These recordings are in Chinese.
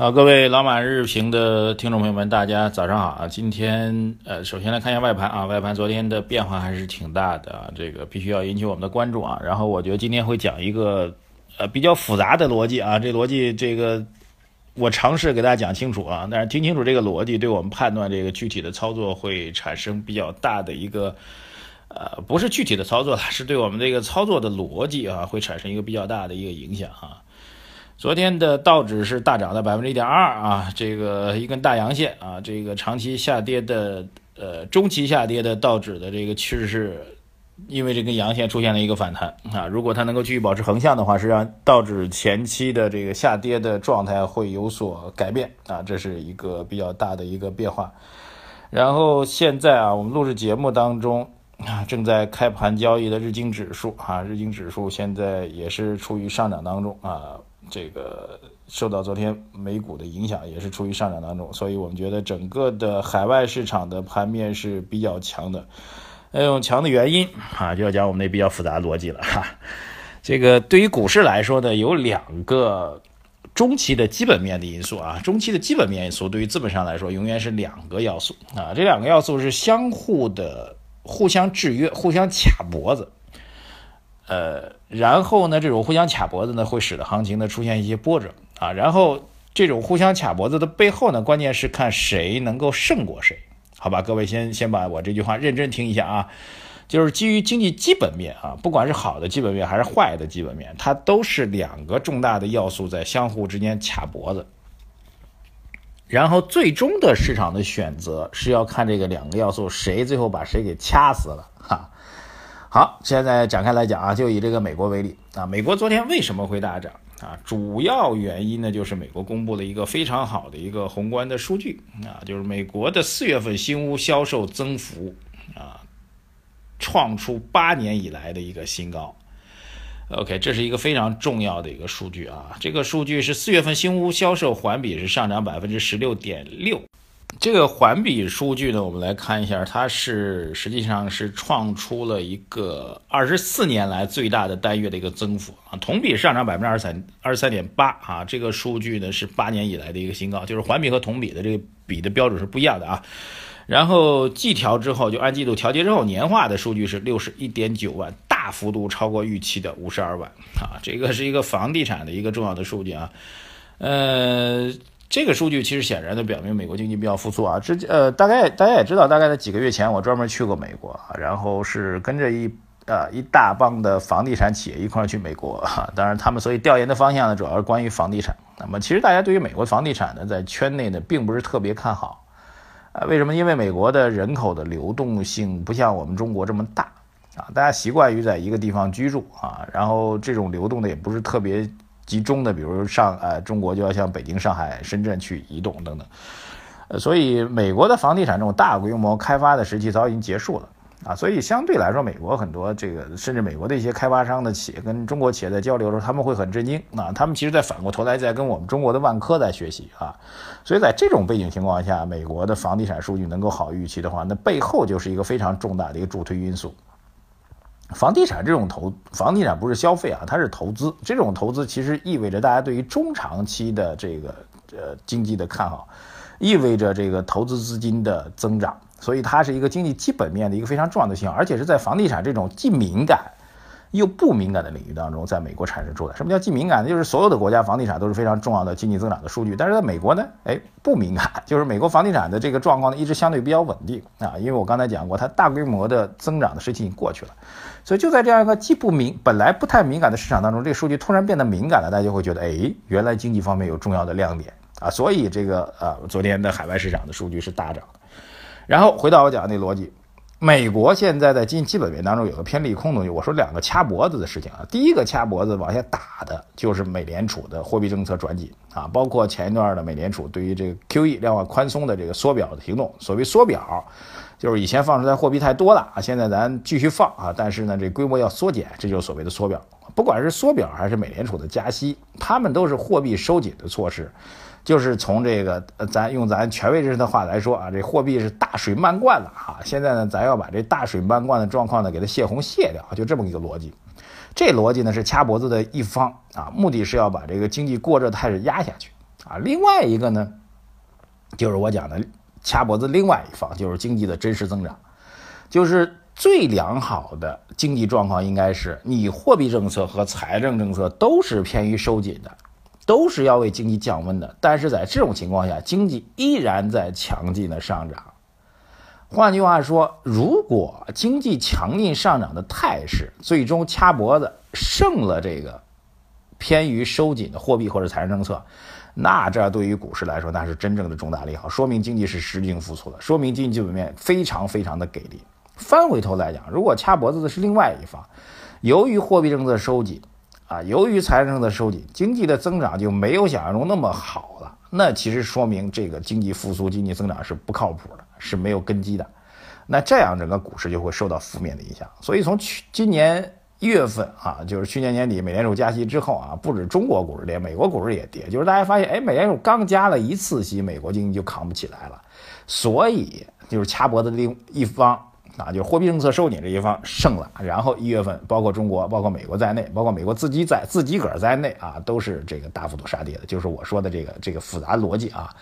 好，各位老马日评的听众朋友们，大家早上好啊！今天呃，首先来看一下外盘啊，外盘昨天的变化还是挺大的啊，这个必须要引起我们的关注啊。然后我觉得今天会讲一个呃比较复杂的逻辑啊，这逻辑这个我尝试给大家讲清楚啊，但是听清楚这个逻辑，对我们判断这个具体的操作会产生比较大的一个呃，不是具体的操作了，是对我们这个操作的逻辑啊，会产生一个比较大的一个影响啊。昨天的道指是大涨了百分之一点二啊，这个一根大阳线啊，这个长期下跌的呃中期下跌的道指的这个趋势，因为这根阳线出现了一个反弹啊，如果它能够继续保持横向的话，实际上道指前期的这个下跌的状态会有所改变啊，这是一个比较大的一个变化。然后现在啊，我们录制节目当中啊，正在开盘交易的日经指数啊，日经指数现在也是处于上涨当中啊。这个受到昨天美股的影响，也是处于上涨当中，所以我们觉得整个的海外市场的盘面是比较强的。那种强的原因啊，就要讲我们那比较复杂逻辑了哈。这个对于股市来说呢，有两个中期的基本面的因素啊，中期的基本面因素对于资本上来说，永远是两个要素啊，这两个要素是相互的、互相制约、互相卡脖子。呃，然后呢，这种互相卡脖子呢，会使得行情呢出现一些波折啊。然后这种互相卡脖子的背后呢，关键是看谁能够胜过谁，好吧？各位先先把我这句话认真听一下啊，就是基于经济基本面啊，不管是好的基本面还是坏的基本面，它都是两个重大的要素在相互之间卡脖子。然后最终的市场的选择是要看这个两个要素谁最后把谁给掐死了 哈。好，现在展开来讲啊，就以这个美国为例啊，美国昨天为什么会大涨啊？主要原因呢，就是美国公布了一个非常好的一个宏观的数据啊，就是美国的四月份新屋销售增幅啊，创出八年以来的一个新高。OK，这是一个非常重要的一个数据啊，这个数据是四月份新屋销售环比是上涨百分之十六点六。这个环比数据呢，我们来看一下，它是实际上是创出了一个二十四年来最大的单月的一个增幅啊，同比上涨百分之二十三二十三点八啊，这个数据呢是八年以来的一个新高，就是环比和同比的这个比的标准是不一样的啊。然后季调之后，就按季度调节之后，年化的数据是六十一点九万，大幅度超过预期的五十二万啊，这个是一个房地产的一个重要的数据啊，呃。这个数据其实显然的表明美国经济比较复苏啊。之呃，大概大家也知道，大概在几个月前，我专门去过美国，然后是跟着一呃一大帮的房地产企业一块去美国。当然，他们所以调研的方向呢，主要是关于房地产。那么，其实大家对于美国房地产呢，在圈内呢，并不是特别看好啊。为什么？因为美国的人口的流动性不像我们中国这么大啊，大家习惯于在一个地方居住啊，然后这种流动的也不是特别。集中的，比如上呃，中国就要向北京、上海、深圳去移动等等，呃，所以美国的房地产这种大规模开发的时期早已经结束了啊，所以相对来说，美国很多这个甚至美国的一些开发商的企业跟中国企业在交流的时候，他们会很震惊啊，他们其实在反过头来在跟我们中国的万科在学习啊，所以在这种背景情况下，美国的房地产数据能够好预期的话，那背后就是一个非常重大的一个助推因素。房地产这种投，房地产不是消费啊，它是投资。这种投资其实意味着大家对于中长期的这个呃经济的看好，意味着这个投资资金的增长，所以它是一个经济基本面的一个非常重要的信号，而且是在房地产这种既敏感。又不敏感的领域当中，在美国产生出来。什么叫既敏感呢？就是所有的国家房地产都是非常重要的经济增长的数据，但是在美国呢，哎，不敏感，就是美国房地产的这个状况呢，一直相对比较稳定啊。因为我刚才讲过，它大规模的增长的时期已经过去了，所以就在这样一个既不敏、本来不太敏感的市场当中，这个数据突然变得敏感了，大家就会觉得，哎，原来经济方面有重要的亮点啊。所以这个呃，昨天的海外市场的数据是大涨的。然后回到我讲的那逻辑。美国现在在经济基本面当中有个偏利空东西，我说两个掐脖子的事情啊。第一个掐脖子往下打的就是美联储的货币政策转紧啊，包括前一段的美联储对于这个 QE 量化宽松的这个缩表的行动。所谓缩表，就是以前放出来货币太多了啊，现在咱继续放啊，但是呢这规模要缩减，这就是所谓的缩表。不管是缩表还是美联储的加息，他们都是货币收紧的措施，就是从这个咱用咱权威人士的话来说啊，这货币是大水漫灌了啊。现在呢，咱要把这大水漫灌的状况呢给它泄洪泄掉，就这么一个逻辑。这逻辑呢是掐脖子的一方啊，目的是要把这个经济过热态势压下去啊。另外一个呢，就是我讲的掐脖子另外一方，就是经济的真实增长，就是。最良好的经济状况应该是你货币政策和财政政策都是偏于收紧的，都是要为经济降温的。但是在这种情况下，经济依然在强劲的上涨。换句话说，如果经济强劲上涨的态势最终掐脖子胜了这个偏于收紧的货币或者财政政策，那这对于股市来说那是真正的重大利好，说明经济是实劲复苏的，说明经济基本面非常非常的给力。翻回头来讲，如果掐脖子的是另外一方，由于货币政策收紧，啊，由于财政政策收紧，经济的增长就没有想象中那么好了。那其实说明这个经济复苏、经济增长是不靠谱的，是没有根基的。那这样整个股市就会受到负面的影响。所以从去今年一月份啊，就是去年年底美联储加息之后啊，不止中国股市跌，美国股市也跌。就是大家发现，哎，美联储刚加了一次息，美国经济就扛不起来了。所以就是掐脖子的另一方。啊，就是货币政策收紧这一方胜了，然后一月份，包括中国、包括美国在内，包括美国自己在自己个儿在内啊，都是这个大幅度杀跌的，就是我说的这个这个复杂逻辑啊。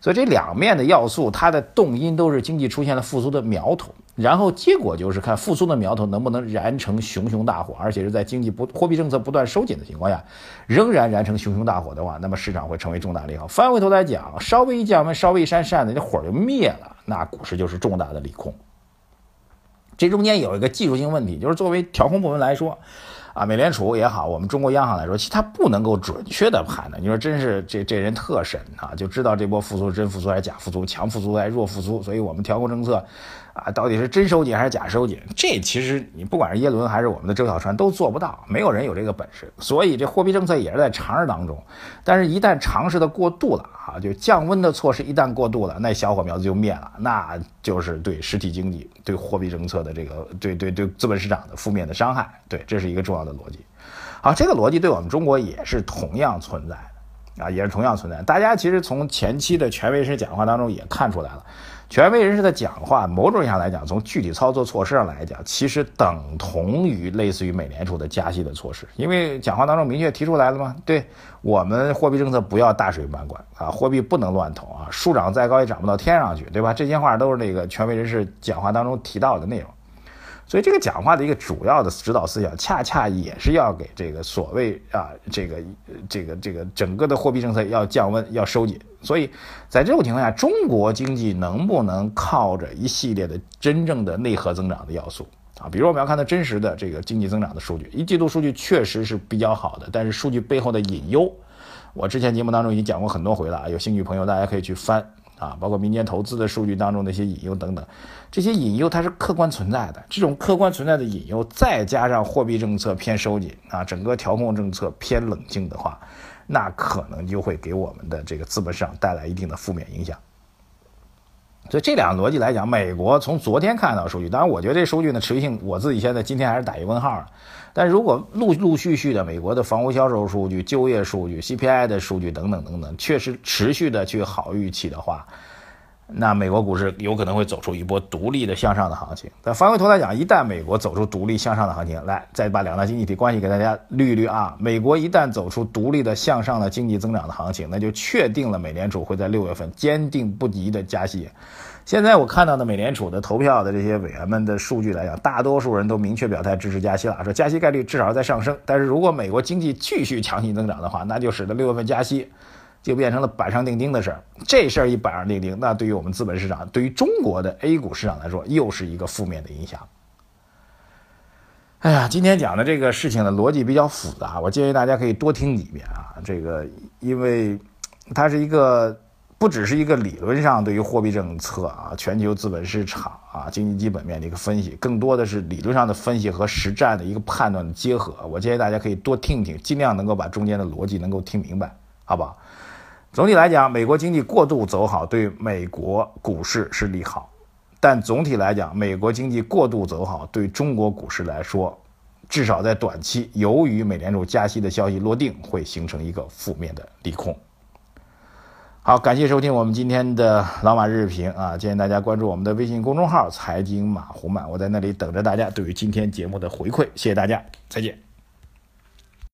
所以这两面的要素，它的动因都是经济出现了复苏的苗头，然后结果就是看复苏的苗头能不能燃成熊熊大火，而且是在经济不货币政策不断收紧的情况下，仍然燃成熊熊大火的话，那么市场会成为重大利好。翻回头来讲，稍微一降温，稍微一扇扇子，这火就灭了，那股市就是重大的利空。这中间有一个技术性问题，就是作为调控部门来说，啊，美联储也好，我们中国央行来说，其实它不能够准确的判断。你说真是这这人特神啊，就知道这波复苏真复苏还是假复苏，强复苏还是弱复苏，所以我们调控政策。啊，到底是真收紧还是假收紧？这其实你不管是耶伦还是我们的周小川都做不到，没有人有这个本事。所以这货币政策也是在尝试当中，但是一旦尝试的过度了啊，就降温的措施一旦过度了，那小火苗子就灭了，那就是对实体经济、对货币政策的这个、对对对资本市场的负面的伤害。对，这是一个重要的逻辑。好，这个逻辑对我们中国也是同样存在的啊，也是同样存在。大家其实从前期的权威人士讲话当中也看出来了。权威人士的讲话，某种意义上来讲，从具体操作措施上来讲，其实等同于类似于美联储的加息的措施，因为讲话当中明确提出来了嘛，对我们货币政策不要大水漫灌啊，货币不能乱投啊，数涨再高也涨不到天上去，对吧？这些话都是那个权威人士讲话当中提到的内容。所以这个讲话的一个主要的指导思想，恰恰也是要给这个所谓啊，这个这个这个整个的货币政策要降温、要收紧。所以在这种情况下，中国经济能不能靠着一系列的真正的内核增长的要素啊？比如我们要看到真实的这个经济增长的数据，一季度数据确实是比较好的，但是数据背后的隐忧，我之前节目当中已经讲过很多回了啊，有兴趣朋友大家可以去翻。啊，包括民间投资的数据当中的一些隐忧等等，这些隐忧它是客观存在的。这种客观存在的隐忧，再加上货币政策偏收紧啊，整个调控政策偏冷静的话，那可能就会给我们的这个资本市场带来一定的负面影响。所以这两个逻辑来讲，美国从昨天看到数据，当然我觉得这数据呢持续性，我自己现在今天还是打一问号了。但如果陆陆续续的美国的房屋销售数据、就业数据、CPI 的数据等等等等，确实持续的去好预期的话，那美国股市有可能会走出一波独立的向上的行情。但翻回头来讲，一旦美国走出独立向上的行情，来再把两大经济体关系给大家捋一捋啊，美国一旦走出独立的向上的经济增长的行情，那就确定了美联储会在六月份坚定不移的加息。现在我看到的美联储的投票的这些委员们的数据来讲，大多数人都明确表态支持加息了，说加息概率至少在上升。但是如果美国经济继续强劲增长的话，那就使得六月份加息就变成了板上钉钉的事儿。这事儿一板上钉钉，那对于我们资本市场，对于中国的 A 股市场来说，又是一个负面的影响。哎呀，今天讲的这个事情的逻辑比较复杂，我建议大家可以多听几遍啊。这个因为它是一个。不只是一个理论上对于货币政策啊、全球资本市场啊、经济基本面的一个分析，更多的是理论上的分析和实战的一个判断的结合。我建议大家可以多听听，尽量能够把中间的逻辑能够听明白，好不好？总体来讲，美国经济过度走好对美国股市是利好，但总体来讲，美国经济过度走好对中国股市来说，至少在短期，由于美联储加息的消息落定，会形成一个负面的利空。好，感谢收听我们今天的老马日评啊！建议大家关注我们的微信公众号“财经马红漫”，我在那里等着大家对于今天节目的回馈。谢谢大家，再见。